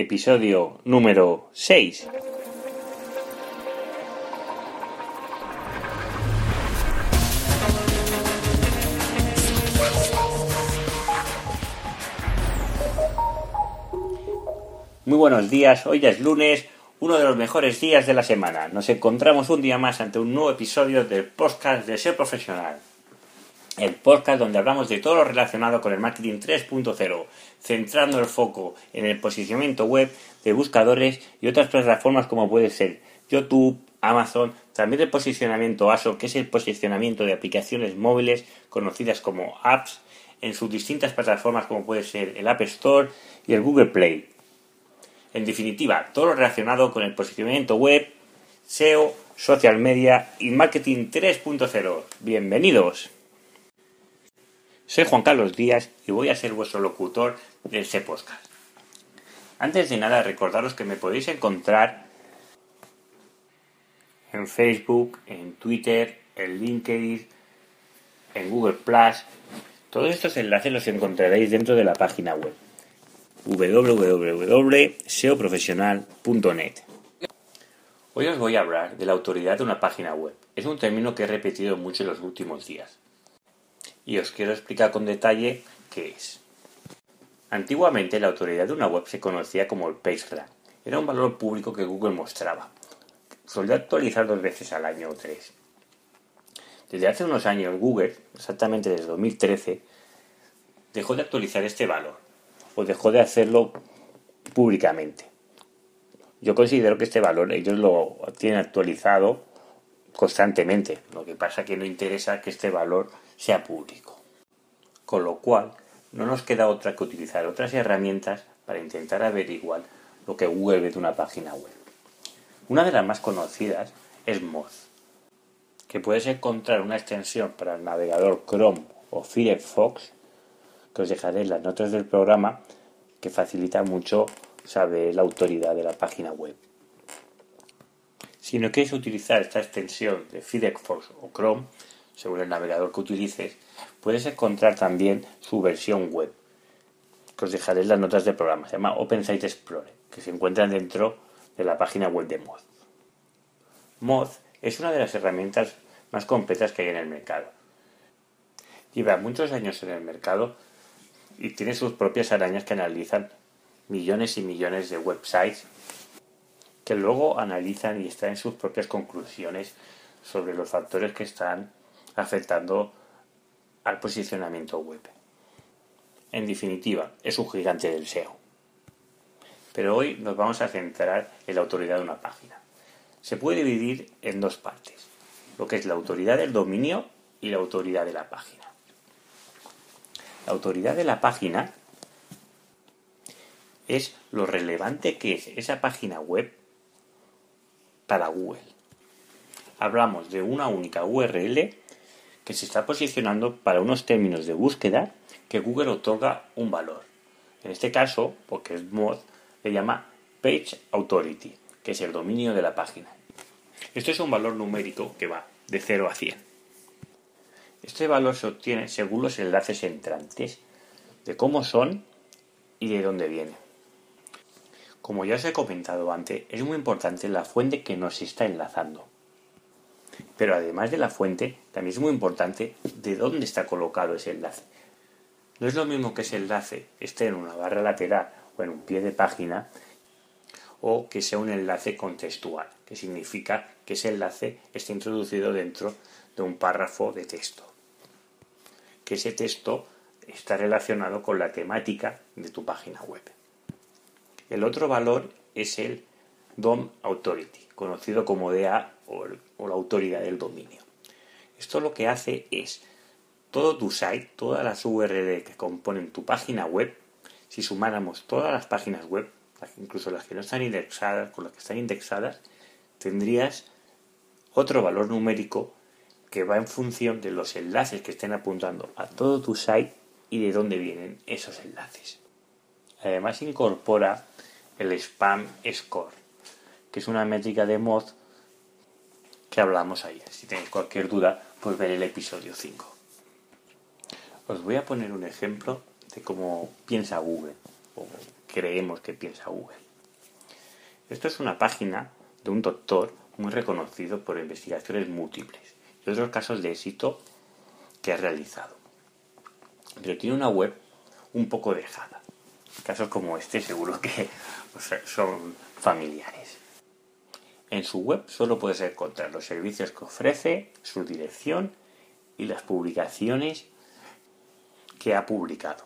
Episodio número 6. Muy buenos días, hoy es lunes, uno de los mejores días de la semana. Nos encontramos un día más ante un nuevo episodio del podcast de Ser Profesional. El podcast donde hablamos de todo lo relacionado con el marketing 3.0, centrando el foco en el posicionamiento web de buscadores y otras plataformas como puede ser YouTube, Amazon, también el posicionamiento ASO, que es el posicionamiento de aplicaciones móviles conocidas como apps en sus distintas plataformas como puede ser el App Store y el Google Play. En definitiva, todo lo relacionado con el posicionamiento web, SEO, social media y marketing 3.0. Bienvenidos. Soy Juan Carlos Díaz y voy a ser vuestro locutor de este. Antes de nada, recordaros que me podéis encontrar en Facebook, en Twitter, en LinkedIn, en Google Plus. Todos estos enlaces los encontraréis dentro de la página web www.seoprofesional.net. Hoy os voy a hablar de la autoridad de una página web. Es un término que he repetido mucho en los últimos días. Y os quiero explicar con detalle qué es. Antiguamente la autoridad de una web se conocía como el PageRank. Era un valor público que Google mostraba. Solía actualizar dos veces al año o tres. Desde hace unos años Google, exactamente desde 2013, dejó de actualizar este valor o dejó de hacerlo públicamente. Yo considero que este valor ellos lo tienen actualizado constantemente. Lo que pasa es que no interesa que este valor sea público. Con lo cual, no nos queda otra que utilizar otras herramientas para intentar averiguar lo que Google ve de una página web. Una de las más conocidas es Moz, que puedes encontrar una extensión para el navegador Chrome o Firefox que os dejaré en las notas del programa, que facilita mucho saber la autoridad de la página web. Si no quieres utilizar esta extensión de Firefox o Chrome, según el navegador que utilices, puedes encontrar también su versión web, que os dejaré en las notas del programa. Se llama Open Site Explorer, que se encuentra dentro de la página web de Moz. Moz es una de las herramientas más completas que hay en el mercado. Lleva muchos años en el mercado y tiene sus propias arañas que analizan millones y millones de websites que luego analizan y extraen sus propias conclusiones sobre los factores que están afectando al posicionamiento web. En definitiva, es un gigante del SEO. Pero hoy nos vamos a centrar en la autoridad de una página. Se puede dividir en dos partes, lo que es la autoridad del dominio y la autoridad de la página. La autoridad de la página es lo relevante que es esa página web para Google. Hablamos de una única URL que se está posicionando para unos términos de búsqueda que Google otorga un valor. En este caso, porque es mod, le llama Page Authority, que es el dominio de la página. Esto es un valor numérico que va de 0 a 100. Este valor se obtiene según los enlaces entrantes, de cómo son y de dónde vienen. Como ya os he comentado antes, es muy importante la fuente que nos está enlazando. Pero además de la fuente, también es muy importante de dónde está colocado ese enlace. No es lo mismo que ese enlace esté en una barra lateral o en un pie de página o que sea un enlace contextual, que significa que ese enlace esté introducido dentro de un párrafo de texto que ese texto está relacionado con la temática de tu página web. El otro valor es el DOM Authority, conocido como DA o, la autoridad del dominio. Esto lo que hace es todo tu site, todas las URL que componen tu página web, si sumáramos todas las páginas web, incluso las que no están indexadas con las que están indexadas, tendrías otro valor numérico que va en función de los enlaces que estén apuntando a todo tu site y de dónde vienen esos enlaces. Además incorpora el Spam Score, que es una métrica de mod que hablamos ayer. Si tenéis cualquier duda, pues ver el episodio 5. Os voy a poner un ejemplo de cómo piensa Google, o creemos que piensa Google. Esto es una página de un doctor muy reconocido por investigaciones múltiples y otros casos de éxito que ha realizado. Pero tiene una web un poco dejada. Casos como este seguro que son familiares. En su web solo puedes encontrar los servicios que ofrece, su dirección y las publicaciones que ha publicado.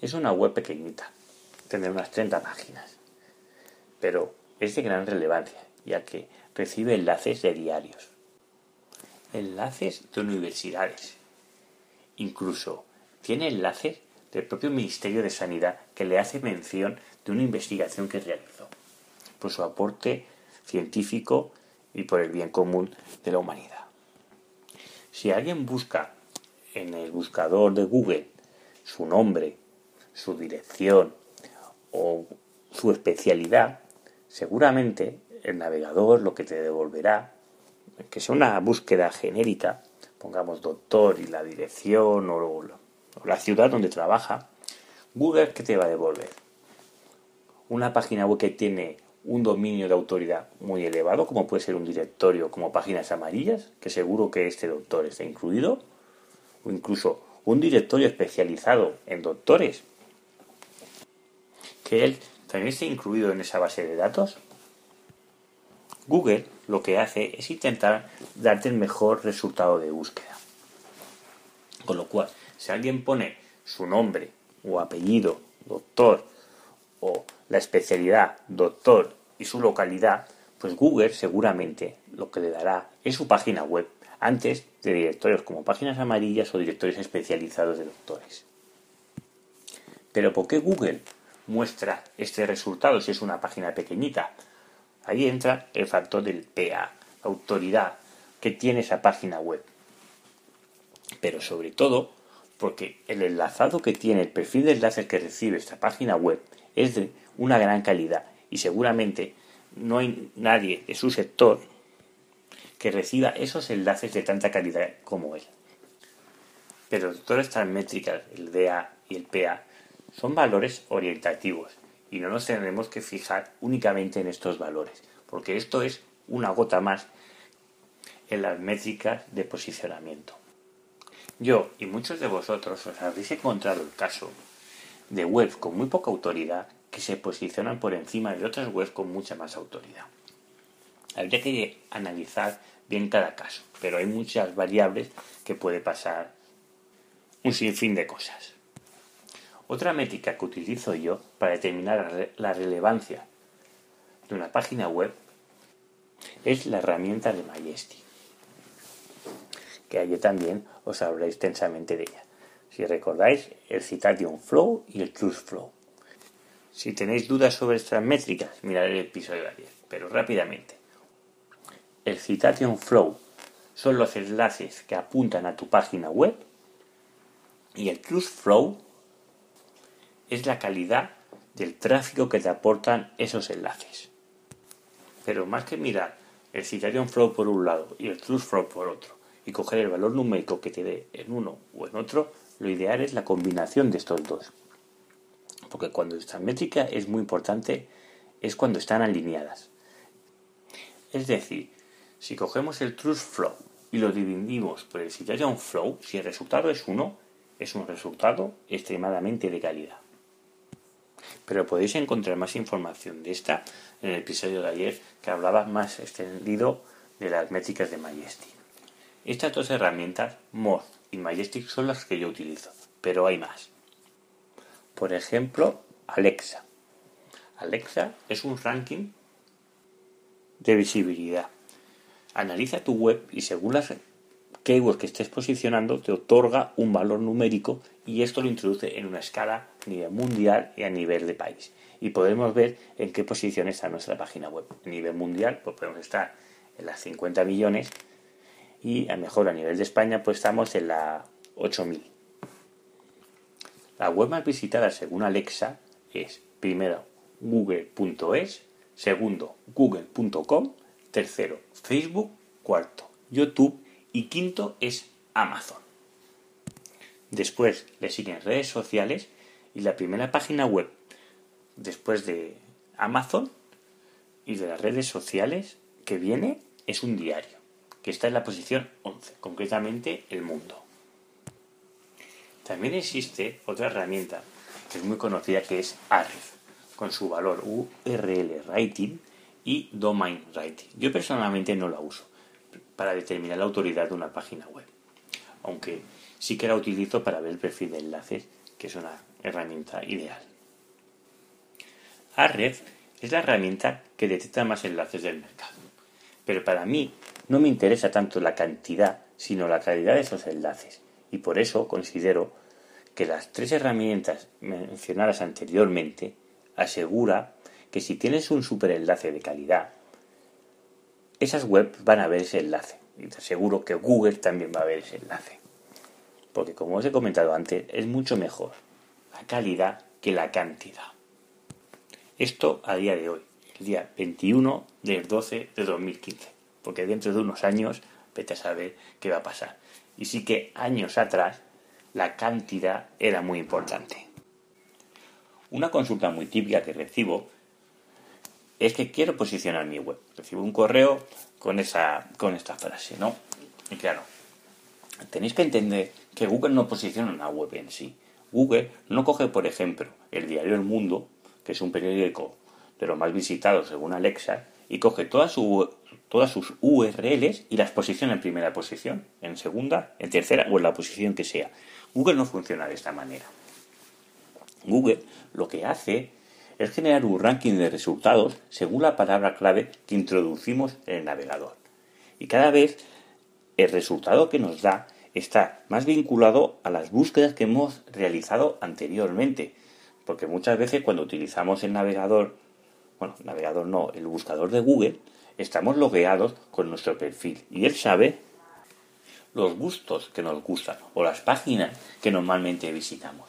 Es una web pequeñita, tendrá unas 30 páginas, pero es de gran relevancia, ya que recibe enlaces de diarios, enlaces de universidades, incluso tiene enlaces del propio Ministerio de Sanidad que le hace mención de una investigación que realizó, por su aporte científico y por el bien común de la humanidad. Si alguien busca en el buscador de Google su nombre su dirección o su especialidad, seguramente el navegador lo que te devolverá, que sea una búsqueda genérica, pongamos doctor y la dirección o la ciudad donde trabaja, Google ¿qué te va a devolver? Una página web que tiene un dominio de autoridad muy elevado, como puede ser un directorio como páginas amarillas, que seguro que este doctor está incluido, o incluso un directorio especializado en doctores, que él también esté incluido en esa base de datos? Google lo que hace es intentar darte el mejor resultado de búsqueda. Con lo cual, si alguien pone su nombre o apellido, doctor, o la especialidad, doctor, y su localidad, pues Google seguramente lo que le dará es su página web antes de directorios como páginas amarillas o directorios especializados de doctores. Pero ¿por qué Google muestra este resultado si es una página pequeñita. Ahí entra el factor del PA, autoridad que tiene esa página web. Pero sobre todo porque el enlazado que tiene, el perfil de enlaces que recibe esta página web es de una gran calidad y seguramente no hay nadie de su sector que reciba esos enlaces de tanta calidad como él. Pero todas estas métricas, el DA y el PA, son valores orientativos y no nos tendremos que fijar únicamente en estos valores, porque esto es una gota más en las métricas de posicionamiento. Yo y muchos de vosotros os habéis encontrado el caso de webs con muy poca autoridad que se posicionan por encima de otras webs con mucha más autoridad. Habría que analizar bien cada caso, pero hay muchas variables que puede pasar un sinfín de cosas. Otra métrica que utilizo yo para determinar la relevancia de una página web es la herramienta de Majesty, que ayer también os hablaré extensamente de ella. Si recordáis, el Citation Flow y el Trust Flow. Si tenéis dudas sobre estas métricas, mirad el episodio de ayer, pero rápidamente. El Citation Flow son los enlaces que apuntan a tu página web y el Trust Flow es la calidad del tráfico que te aportan esos enlaces. Pero más que mirar el Citation Flow por un lado y el Trust Flow por otro, y coger el valor numérico que te dé en uno o en otro, lo ideal es la combinación de estos dos. Porque cuando esta métrica es muy importante es cuando están alineadas. Es decir, si cogemos el Trust Flow y lo dividimos por el Citation Flow, si el resultado es 1, es un resultado extremadamente de calidad. Pero podéis encontrar más información de esta en el episodio de ayer que hablaba más extendido de las métricas de Majestic. Estas dos herramientas, Moz y Majestic, son las que yo utilizo, pero hay más. Por ejemplo, Alexa. Alexa es un ranking de visibilidad. Analiza tu web y según las keyword que estés posicionando te otorga un valor numérico y esto lo introduce en una escala a nivel mundial y a nivel de país. Y podemos ver en qué posición está nuestra página web. A nivel mundial pues podemos estar en las 50 millones y a mejor a nivel de España pues estamos en la 8000. La web más visitada según Alexa es primero google.es, segundo google.com, tercero Facebook, cuarto YouTube y quinto es Amazon. Después le siguen redes sociales y la primera página web después de Amazon y de las redes sociales que viene es un diario, que está en la posición 11, concretamente El Mundo. También existe otra herramienta que es muy conocida que es Ahrefs, con su valor URL Writing y Domain Writing. Yo personalmente no la uso para determinar la autoridad de una página web, aunque sí que la utilizo para ver el perfil de enlaces, que es una herramienta ideal. Ahrefs es la herramienta que detecta más enlaces del mercado, pero para mí no me interesa tanto la cantidad, sino la calidad de esos enlaces, y por eso considero que las tres herramientas mencionadas anteriormente asegura que si tienes un superenlace de calidad, esas webs van a ver ese enlace. Y te aseguro que Google también va a ver ese enlace. Porque como os he comentado antes, es mucho mejor la calidad que la cantidad. Esto a día de hoy, el día 21 del 12 de 2015. Porque dentro de unos años, vete a saber qué va a pasar. Y sí que años atrás, la cantidad era muy importante. Una consulta muy típica que recibo es que quiero posicionar mi web. Recibo un correo con, esa, con esta frase, ¿no? Y claro, tenéis que entender que Google no posiciona una web en sí. Google no coge, por ejemplo, el diario El Mundo, que es un periódico de los más visitados según Alexa, y coge todas, todas sus URLs y las posiciona en primera posición, en segunda, en tercera o en la posición que sea. Google no funciona de esta manera. Google lo que hace es generar un ranking de resultados según la palabra clave que introducimos en el navegador. Y cada vez el resultado que nos da está más vinculado a las búsquedas que hemos realizado anteriormente. Porque muchas veces cuando utilizamos el navegador, bueno, navegador no, el buscador de Google, estamos logueados con nuestro perfil y él sabe los gustos que nos gustan o las páginas que normalmente visitamos.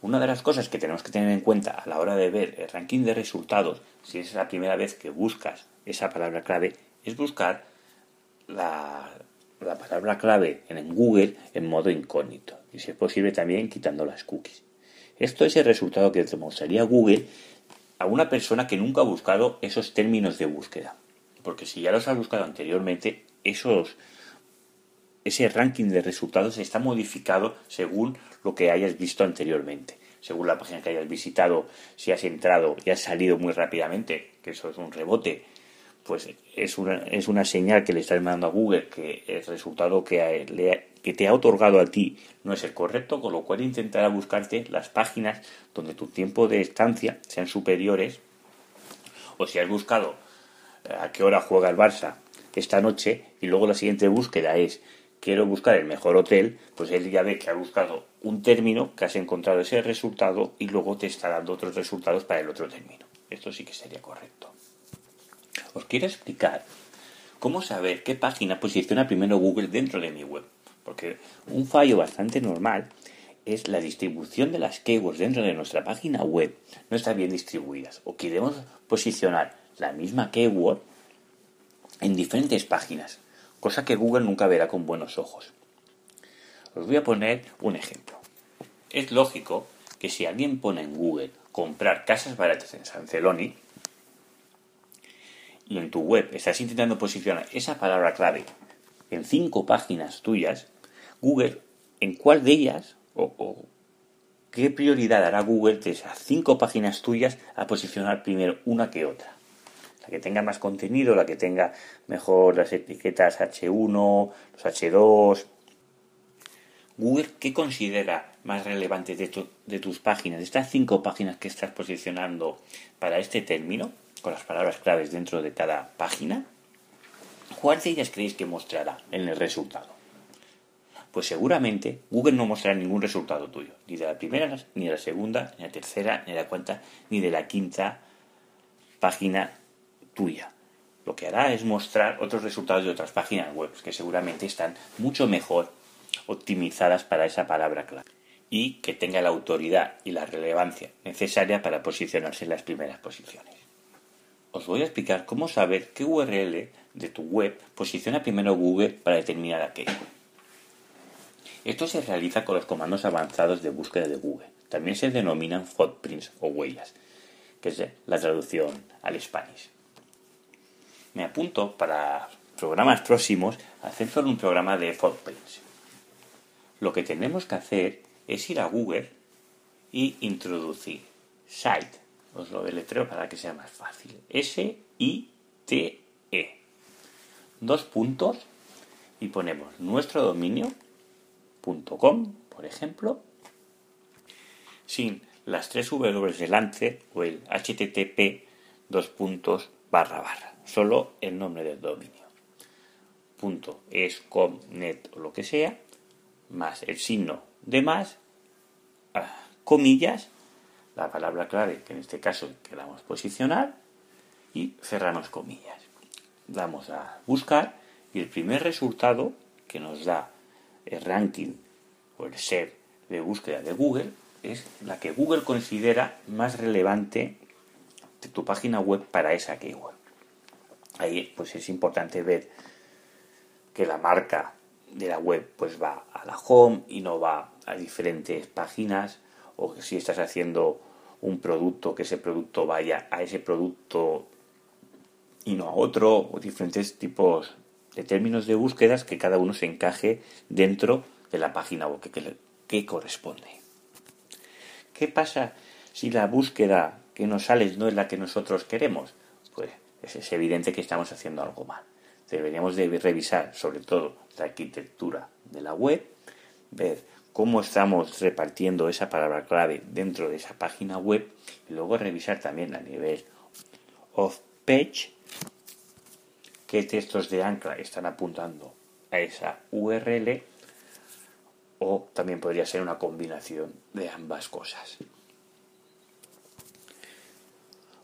Una de las cosas que tenemos que tener en cuenta a la hora de ver el ranking de resultados, si es la primera vez que buscas esa palabra clave, es buscar la, palabra clave en Google en modo incógnito y si es posible también quitando las cookies. Esto es el resultado que te mostraría Google a una persona que nunca ha buscado esos términos de búsqueda. Porque si ya los has buscado anteriormente, esos, ese ranking de resultados está modificado según lo que hayas visto anteriormente. Según la página que hayas visitado, si has entrado y has salido muy rápidamente, que eso es un rebote, pues es una, es una señal que le estás mandando a Google que el resultado que, que te ha otorgado a ti no es el correcto, con lo cual intentará buscarte las páginas donde tu tiempo de estancia sean superiores, o si has buscado eh, a qué hora juega el Barça esta noche y luego la siguiente búsqueda es quiero buscar el mejor hotel, pues él ya ve que ha buscado un término, que has encontrado ese resultado y luego te está dando otros resultados para el otro término. Esto sí que sería correcto. Os quiero explicar cómo saber qué página posiciona primero Google dentro de mi web. Porque un fallo bastante normal es la distribución de las keywords dentro de nuestra página web no está bien distribuidas. O queremos posicionar la misma keyword en diferentes páginas cosa que Google nunca verá con buenos ojos. Os voy a poner un ejemplo. Es lógico que si alguien pone en Google comprar casas baratas en San Celoni y en tu web estás intentando posicionar esa palabra clave en cinco páginas tuyas, Google, ¿en cuál de ellas o, qué prioridad dará Google de esas cinco páginas tuyas a posicionar primero una que otra? la que tenga más contenido, la que tenga mejor las etiquetas H1, los H2. Google, ¿qué considera más relevante de, tus páginas, de estas cinco páginas que estás posicionando para este término, con las palabras claves dentro de cada página? ¿Cuál de ellas creéis que mostrará en el resultado? Pues seguramente Google no mostrará ningún resultado tuyo, ni de la primera, ni de la segunda, ni de la tercera, ni de la cuarta, ni de la quinta página tuya. Lo que hará es mostrar otros resultados de otras páginas web que seguramente están mucho mejor optimizadas para esa palabra clave y que tenga la autoridad y la relevancia necesaria para posicionarse en las primeras posiciones. Os voy a explicar cómo saber qué URL de tu web posiciona primero Google para determinar aquello. Esto se realiza con los comandos avanzados de búsqueda de Google. También se denominan footprints o huellas que es la traducción al Spanish. Me apunto para programas próximos a hacer solo un programa de Footprints. Lo que tenemos que hacer es ir a Google y introducir site. Os lo deletreo para que sea más fácil. S-I-T-E. Dos puntos y ponemos nuestro dominio.com, por ejemplo, sin las tres W delante o el HTTP dos puntos barra barra. Solo el nombre del dominio. Punto es com, net o lo que sea, más el signo de más, ah, comillas, la palabra clave que en este caso queramos posicionar y cerramos comillas. Damos a buscar y el primer resultado que nos da el ranking o el SER de búsqueda de Google es la que Google considera más relevante de tu página web para esa keyword. Ahí pues es importante ver que la marca de la web pues va a la home y no va a diferentes páginas o que si estás haciendo un producto que ese producto vaya a ese producto y no a otro o diferentes tipos de términos de búsquedas que cada uno se encaje dentro de la página web que, corresponde. ¿Qué pasa si la búsqueda que nos sale no es la que nosotros queremos? Pues es evidente que estamos haciendo algo mal. Deberíamos de revisar sobre todo la arquitectura de la web, ver cómo estamos repartiendo esa palabra clave dentro de esa página web y luego revisar también a nivel off page qué textos de ancla están apuntando a esa URL o también podría ser una combinación de ambas cosas.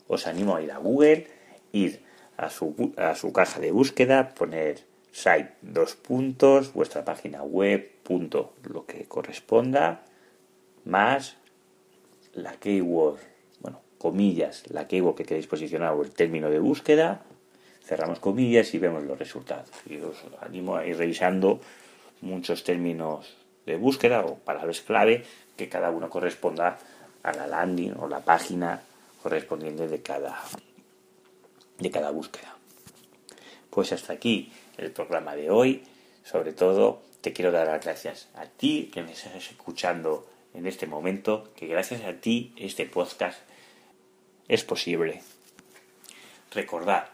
Os animo a ir a Google, ir a su, a su caja de búsqueda, poner site dos puntos, vuestra página web, punto, lo que corresponda, más la keyword, bueno, comillas, la keyword que queréis posicionar o el término de búsqueda, cerramos comillas y vemos los resultados. Y os animo a ir revisando muchos términos de búsqueda o palabras clave que cada uno corresponda a la landing o la página correspondiente de cada, de cada búsqueda. Pues hasta aquí el programa de hoy. Sobre todo, te quiero dar las gracias a ti que me estás escuchando en este momento, que gracias a ti este podcast es posible. Recordad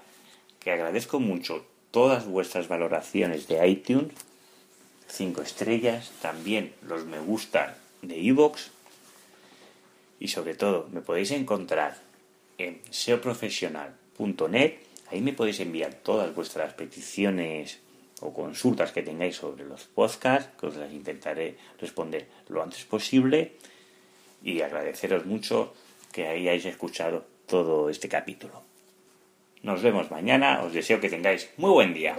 que agradezco mucho todas vuestras valoraciones de iTunes 5 estrellas, también los me gusta de iVoox y sobre todo me podéis encontrar en seoprofesional.net, ahí me podéis enviar todas vuestras peticiones o consultas que tengáis sobre los podcasts, que os las intentaré responder lo antes posible y agradeceros mucho que hayáis escuchado todo este capítulo. Nos vemos mañana, os deseo que tengáis muy buen día.